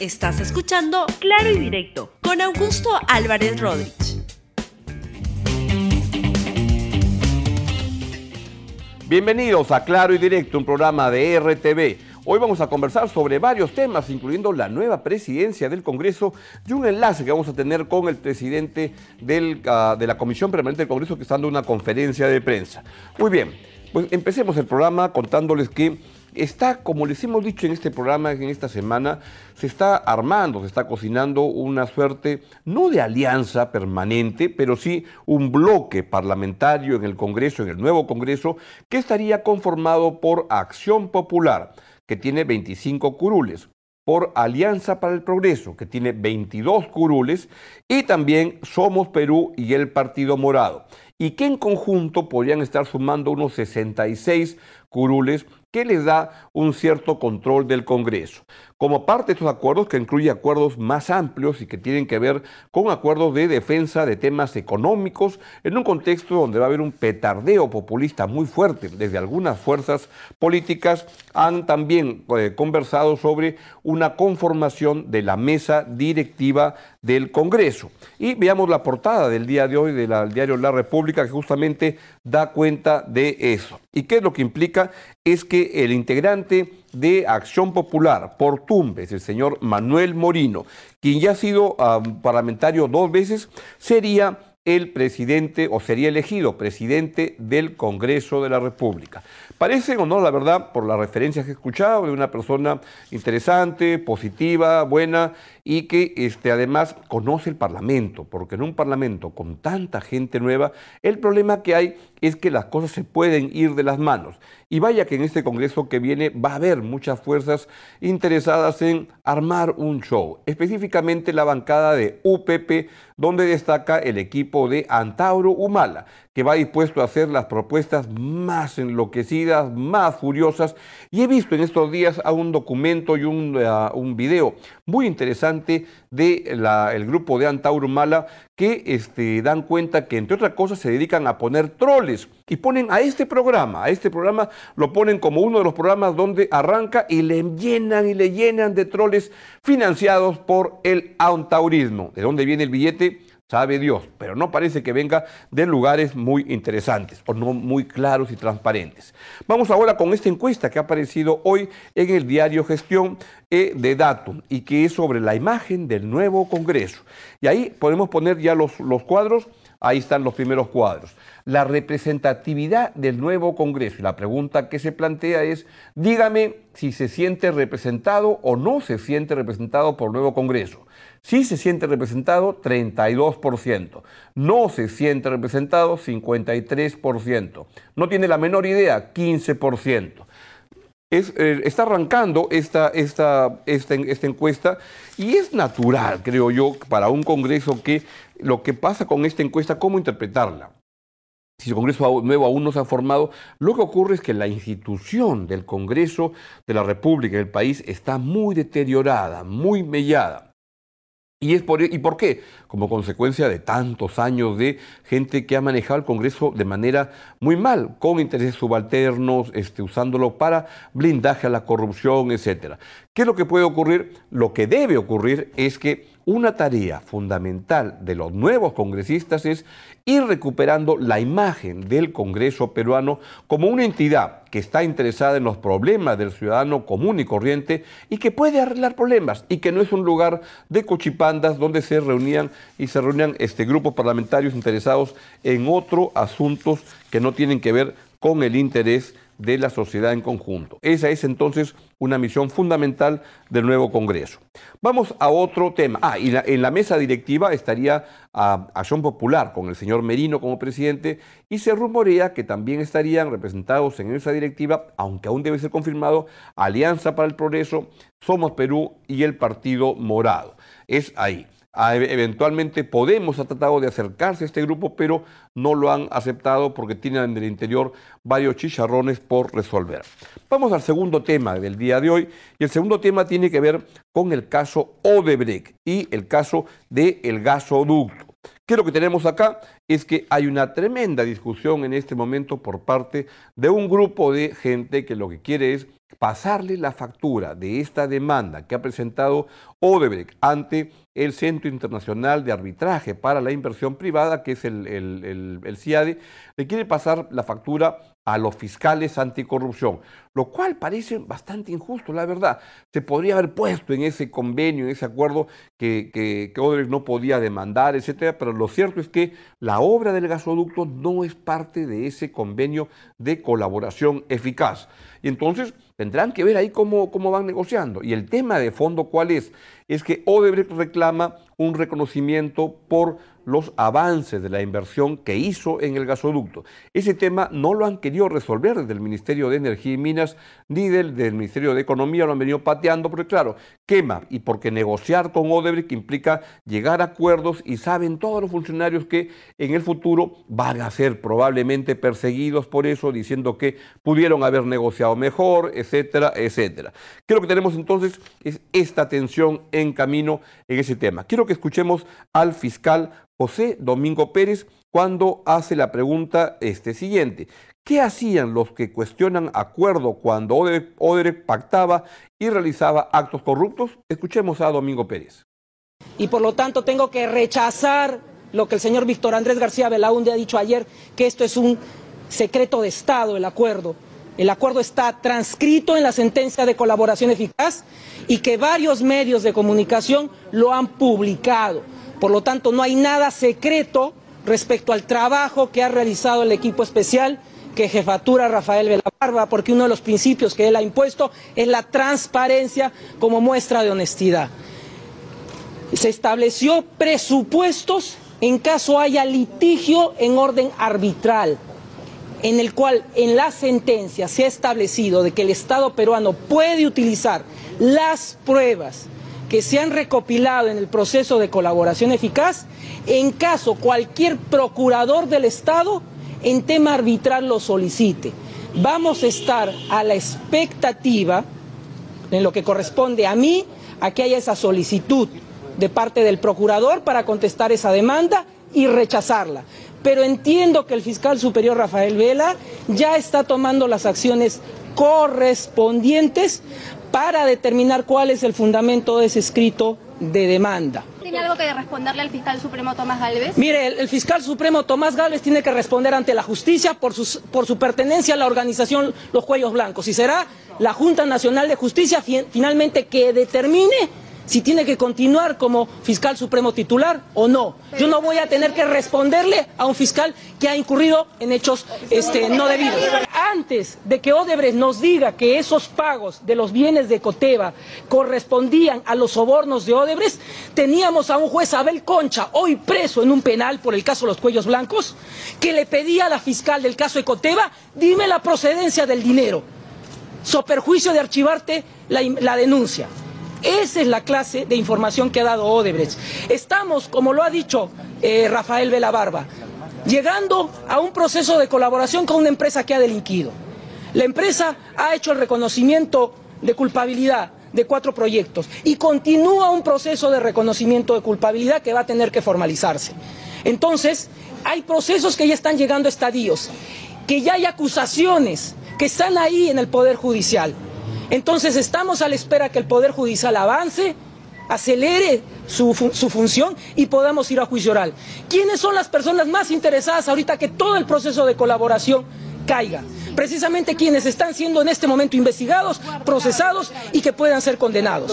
Estás escuchando Claro y Directo con Augusto Álvarez Rodríguez. Bienvenidos a Claro y Directo, un programa de RTV. Hoy vamos a conversar sobre varios temas, incluyendo la nueva presidencia del Congreso y un enlace que vamos a tener con el presidente ah, de la Comisión Permanente del Congreso que está dando una conferencia de prensa. Muy bien, pues empecemos el programa contándoles que está, como les hemos dicho en este programa, en esta semana, se está armando, se está cocinando una suerte, no de alianza permanente, pero sí un bloque parlamentario en el Congreso, en el nuevo Congreso, que estaría conformado por Acción Popular que tiene 25 curules, por Alianza para el Progreso, que tiene 22 curules, y también Somos Perú y el Partido Morado, y que en conjunto podrían estar sumando unos 66 curules que les da un cierto control del Congreso. Como parte de estos acuerdos, que incluye acuerdos más amplios y que tienen que ver con acuerdos de defensa de temas económicos, en un contexto donde va a haber un petardeo populista muy fuerte desde algunas fuerzas políticas, han también eh, conversado sobre una conformación de la mesa directiva del Congreso. Y veamos la portada del día de hoy del diario La República, que justamente da cuenta de eso. ¿Y qué es lo que implica? Es que el integrante de Acción Popular por Tumbes, el señor Manuel Morino, quien ya ha sido ah, parlamentario dos veces, sería el presidente o sería elegido presidente del Congreso de la República. Parece o no, la verdad, por las referencias que he escuchado, de una persona interesante, positiva, buena y que este, además conoce el Parlamento, porque en un Parlamento con tanta gente nueva, el problema que hay es que las cosas se pueden ir de las manos. Y vaya que en este Congreso que viene va a haber muchas fuerzas interesadas en armar un show, específicamente la bancada de UPP, donde destaca el equipo de Antauro Humala, que va dispuesto a hacer las propuestas más enloquecidas, más furiosas. Y he visto en estos días a un documento y un, uh, un video muy interesante del el grupo de Antauro Humala que este, dan cuenta que, entre otras cosas, se dedican a poner troles y ponen a este programa, a este programa lo ponen como uno de los programas donde arranca y le llenan y le llenan de troles financiados por el antaurismo. ¿De dónde viene el billete? Sabe Dios, pero no parece que venga de lugares muy interesantes o no muy claros y transparentes. Vamos ahora con esta encuesta que ha aparecido hoy en el diario Gestión eh, de Datum y que es sobre la imagen del nuevo Congreso. Y ahí podemos poner ya los, los cuadros, ahí están los primeros cuadros. La representatividad del nuevo Congreso. Y la pregunta que se plantea es, dígame si se siente representado o no se siente representado por el nuevo Congreso. Sí se siente representado 32%, no se siente representado 53%, no tiene la menor idea 15%. Es, eh, está arrancando esta, esta, esta, esta encuesta y es natural, creo yo, para un Congreso que lo que pasa con esta encuesta, cómo interpretarla si el Congreso nuevo aún no se ha formado, lo que ocurre es que la institución del Congreso de la República del país está muy deteriorada, muy mellada. ¿Y, es por, ¿Y por qué? Como consecuencia de tantos años de gente que ha manejado el Congreso de manera muy mal, con intereses subalternos, este, usándolo para blindaje a la corrupción, etc. ¿Qué es lo que puede ocurrir? Lo que debe ocurrir es que una tarea fundamental de los nuevos congresistas es ir recuperando la imagen del Congreso peruano como una entidad que está interesada en los problemas del ciudadano común y corriente y que puede arreglar problemas y que no es un lugar de cochipandas donde se reunían y se reunían este, grupos parlamentarios interesados en otros asuntos que no tienen que ver con el interés de la sociedad en conjunto. Esa es entonces una misión fundamental del nuevo Congreso. Vamos a otro tema. Ah, y en la mesa directiva estaría a Acción Popular con el señor Merino como presidente y se rumorea que también estarían representados en esa directiva, aunque aún debe ser confirmado, Alianza para el Progreso, Somos Perú y el Partido Morado. Es ahí. Eventualmente Podemos ha tratado de acercarse a este grupo, pero no lo han aceptado porque tienen en el interior varios chicharrones por resolver. Vamos al segundo tema del día de hoy y el segundo tema tiene que ver con el caso Odebrecht y el caso del gasoducto. ¿Qué es lo que tenemos acá? Es que hay una tremenda discusión en este momento por parte de un grupo de gente que lo que quiere es pasarle la factura de esta demanda que ha presentado Odebrecht ante el Centro Internacional de Arbitraje para la Inversión Privada, que es el, el, CIADE, le quiere pasar la factura a los fiscales anticorrupción, lo cual parece bastante injusto, la verdad. Se podría haber puesto en ese convenio, en ese acuerdo que, que, que Odebrecht no podía demandar, etcétera, pero lo cierto es que la obra del gasoducto no es parte de ese convenio de colaboración eficaz. Y entonces tendrán que ver ahí cómo, cómo van negociando. Y el tema de fondo, ¿cuál es? Es que Odebrecht reclama un reconocimiento por los avances de la inversión que hizo en el gasoducto. Ese tema no lo han querido resolver desde el Ministerio de Energía y Minas ni del, Ministerio de Economía, lo han venido pateando, porque claro, quema y porque negociar con Odebrecht implica llegar a acuerdos y saben todos los funcionarios que en el futuro van a ser probablemente perseguidos por eso, diciendo que pudieron haber negociado mejor, etcétera, etcétera. Creo que tenemos entonces es esta tensión en camino en ese tema. Quiero que escuchemos al fiscal José Domingo Pérez cuando hace la pregunta este siguiente. ¿Qué hacían los que cuestionan acuerdo cuando Odebrecht pactaba y realizaba actos corruptos? Escuchemos a Domingo Pérez. Y por lo tanto tengo que rechazar lo que el señor Víctor Andrés García Belaunde ha dicho ayer, que esto es un secreto de Estado, el acuerdo. El acuerdo está transcrito en la sentencia de colaboración eficaz y que varios medios de comunicación lo han publicado. Por lo tanto, no hay nada secreto respecto al trabajo que ha realizado el equipo especial que jefatura Rafael Velabarba, porque uno de los principios que él ha impuesto es la transparencia como muestra de honestidad. Se estableció presupuestos en caso haya litigio en orden arbitral, en el cual en la sentencia se ha establecido de que el Estado peruano puede utilizar las pruebas que se han recopilado en el proceso de colaboración eficaz en caso cualquier procurador del Estado en tema arbitral lo solicite. Vamos a estar a la expectativa, en lo que corresponde a mí, a que haya esa solicitud de parte del procurador para contestar esa demanda y rechazarla. Pero entiendo que el fiscal superior Rafael Vela ya está tomando las acciones correspondientes para determinar cuál es el fundamento de ese escrito de demanda. ¿Tiene algo que responderle al fiscal supremo Tomás Galvez? Mire, el, fiscal supremo Tomás Galvez tiene que responder ante la justicia por, por su pertenencia a la organización Los Cuellos Blancos y será la Junta Nacional de Justicia finalmente que determine si tiene que continuar como fiscal supremo titular o no. Yo no voy a tener que responderle a un fiscal que ha incurrido en hechos este, no debidos. Antes de que Odebrecht nos diga que esos pagos de los bienes de Coteva correspondían a los sobornos de Odebrecht, teníamos a un juez Abel Concha, hoy preso en un penal por el caso de los cuellos blancos, que le pedía a la fiscal del caso de Coteva, dime la procedencia del dinero, so perjuicio de archivarte la denuncia. Esa es la clase de información que ha dado Odebrecht. Estamos, como lo ha dicho eh, Rafael Velabarba, llegando a un proceso de colaboración con una empresa que ha delinquido. La empresa ha hecho el reconocimiento de culpabilidad de cuatro proyectos y continúa un proceso de reconocimiento de culpabilidad que va a tener que formalizarse. Entonces, hay procesos que ya están llegando a estadios, que ya hay acusaciones que están ahí en el Poder Judicial. Entonces estamos a la espera que el Poder Judicial avance, acelere su, función y podamos ir a juicio oral. ¿Quiénes son las personas más interesadas ahorita que todo el proceso de colaboración caiga? Precisamente quienes están siendo en este momento investigados, procesados y que puedan ser condenados.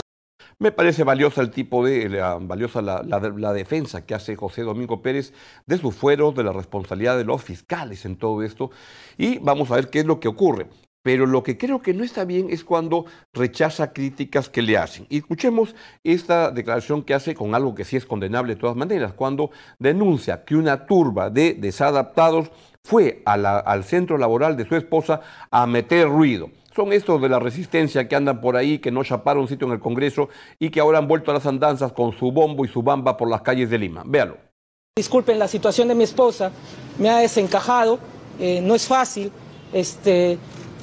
Me parece valiosa el tipo de, valiosa la, la, defensa que hace José Domingo Pérez de su fuero, de la responsabilidad de los fiscales en todo esto. Y vamos a ver qué es lo que ocurre. Pero lo que creo que no está bien es cuando rechaza críticas que le hacen. Y escuchemos esta declaración que hace con algo que sí es condenable de todas maneras, cuando denuncia que una turba de desadaptados fue al centro laboral de su esposa a meter ruido. Son estos de la resistencia que andan por ahí, que no chaparon sitio en el Congreso y que ahora han vuelto a las andanzas con su bombo y su bamba por las calles de Lima. Véalo. Disculpen, la situación de mi esposa me ha desencajado, eh, no es fácil. Este,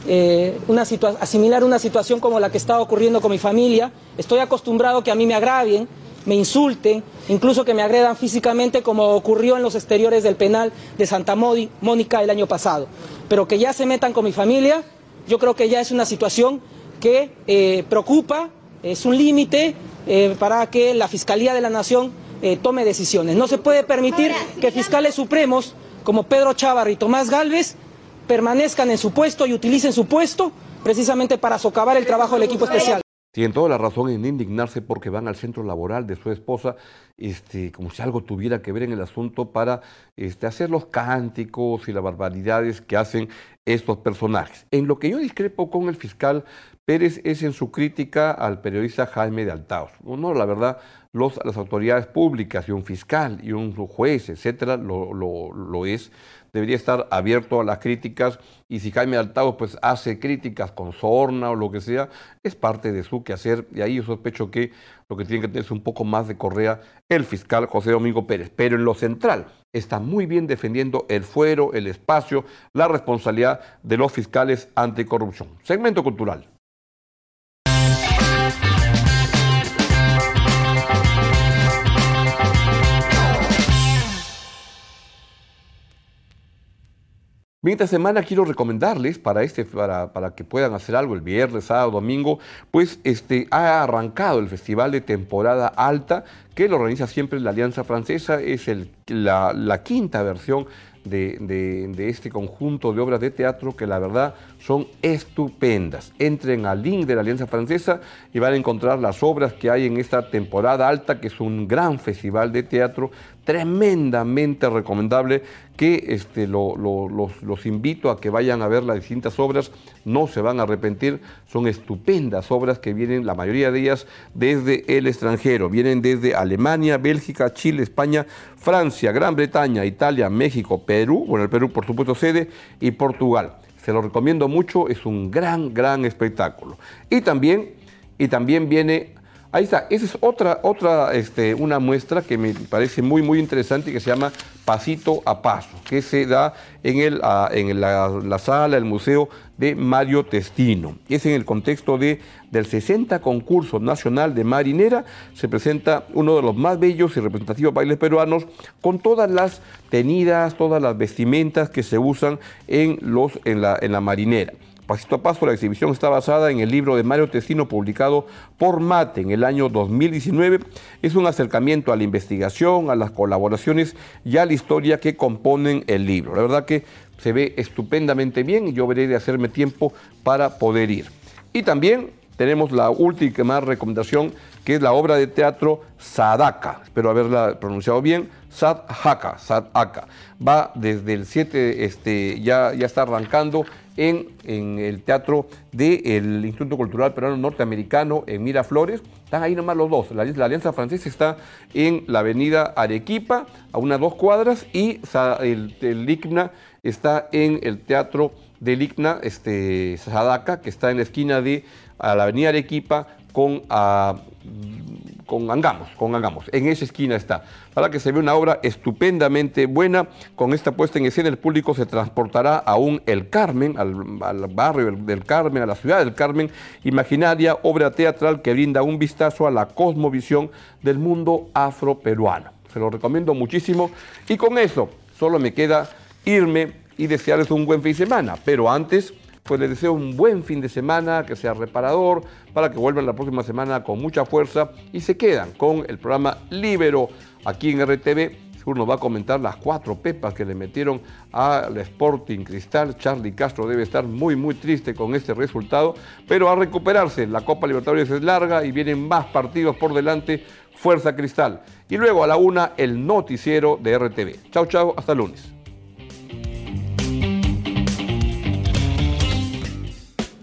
eh, una asimilar una situación como la que está ocurriendo con mi familia. Estoy acostumbrado que a mí me agravien, me insulten, incluso que me agredan físicamente como ocurrió en los exteriores del penal de Santa Mónica el año pasado. Pero que ya se metan con mi familia, yo creo que ya es una situación que eh, preocupa, es un límite eh, para que la Fiscalía de la Nación eh, tome decisiones. No se puede permitir que fiscales supremos como Pedro Chávar y Tomás Galvez permanezcan en su puesto y utilicen su puesto precisamente para socavar el trabajo del equipo especial. Tienen toda la razón en indignarse porque van al centro laboral de su esposa, este, como si algo tuviera que ver en el asunto para este, hacer los cánticos y las barbaridades que hacen estos personajes. En lo que yo discrepo con el fiscal Pérez es en su crítica al periodista Jaime de Altaos. No, la verdad, los, las autoridades públicas y un fiscal y un juez, etcétera, lo, lo, lo es debería estar abierto a las críticas y si Jaime Altavo pues hace críticas con sorna o lo que sea, es parte de su quehacer y ahí yo sospecho que lo que tiene que tener es un poco más de correa el fiscal José Domingo Pérez. Pero en lo central está muy bien defendiendo el fuero, el espacio, la responsabilidad de los fiscales anticorrupción. Segmento cultural. Esta semana quiero recomendarles para, este, para, para, que puedan hacer algo el viernes, sábado, domingo, pues este, ha arrancado el Festival de Temporada Alta que lo organiza siempre la Alianza Francesa. Es el, la, la quinta versión de, de, de, este conjunto de obras de teatro que la verdad son estupendas. Entren al link de la Alianza Francesa y van a encontrar las obras que hay en esta temporada alta, que es un gran festival de teatro tremendamente recomendable que este, lo, lo, los, los, invito a que vayan a ver las distintas obras, no se van a arrepentir, son estupendas obras que vienen, la mayoría de ellas, desde el extranjero, vienen desde Alemania, Bélgica, Chile, España, Francia, Gran Bretaña, Italia, México, Perú, bueno, el Perú por supuesto sede, y Portugal. Se lo recomiendo mucho, es un gran, gran espectáculo. Y también, y también viene Ahí está, esa es otra, otra este, una muestra que me parece muy, muy interesante y que se llama Pasito a Paso, que se da en, el, uh, en la, la, sala, el museo de Mario Testino. Es en el contexto de, del 60 concurso nacional de marinera, se presenta uno de los más bellos y representativos bailes peruanos con todas las tenidas, todas las vestimentas que se usan en, los, en, la, en la marinera. Pasito a paso, la exhibición está basada en el libro de Mario Testino publicado por Mate en el año 2019. Es un acercamiento a la investigación, a las colaboraciones y a la historia que componen el libro. La verdad que se ve estupendamente bien y yo veré de hacerme tiempo para poder ir. Y también tenemos la última recomendación que es la obra de teatro Sadaka. Espero haberla pronunciado bien. Sadhaka, Sadaka. Va desde el 7, este, ya, ya está arrancando en, en el teatro del Instituto Cultural Peruano Norteamericano en Miraflores. Están ahí nomás los dos. La, la, Alianza Francesa está en la avenida Arequipa, a unas dos cuadras, y el, el ICNA está en el teatro del ICNA, este, Sadaka, que está en la esquina de a la avenida Arequipa con, uh, con Angamos, con Angamos. En esa esquina está. Para que se ve una obra estupendamente buena. Con esta puesta en escena, el público se transportará aún El Carmen, al, al barrio del Carmen, a la ciudad del Carmen, imaginaria obra teatral que brinda un vistazo a la cosmovisión del mundo afroperuano. Se lo recomiendo muchísimo. Y con eso, solo me queda irme y desearles un buen fin de semana. Pero antes pues les deseo un buen fin de semana, que sea reparador, para que vuelvan la próxima semana con mucha fuerza y se quedan con el programa Libero aquí en RTV. Seguro nos va a comentar las cuatro pepas que le metieron al Sporting Cristal. Charlie Castro debe estar muy, muy triste con este resultado, pero a recuperarse. La Copa Libertadores es larga y vienen más partidos por delante. Fuerza Cristal. Y luego a la una, el noticiero de RTV. Chau, chau, hasta lunes.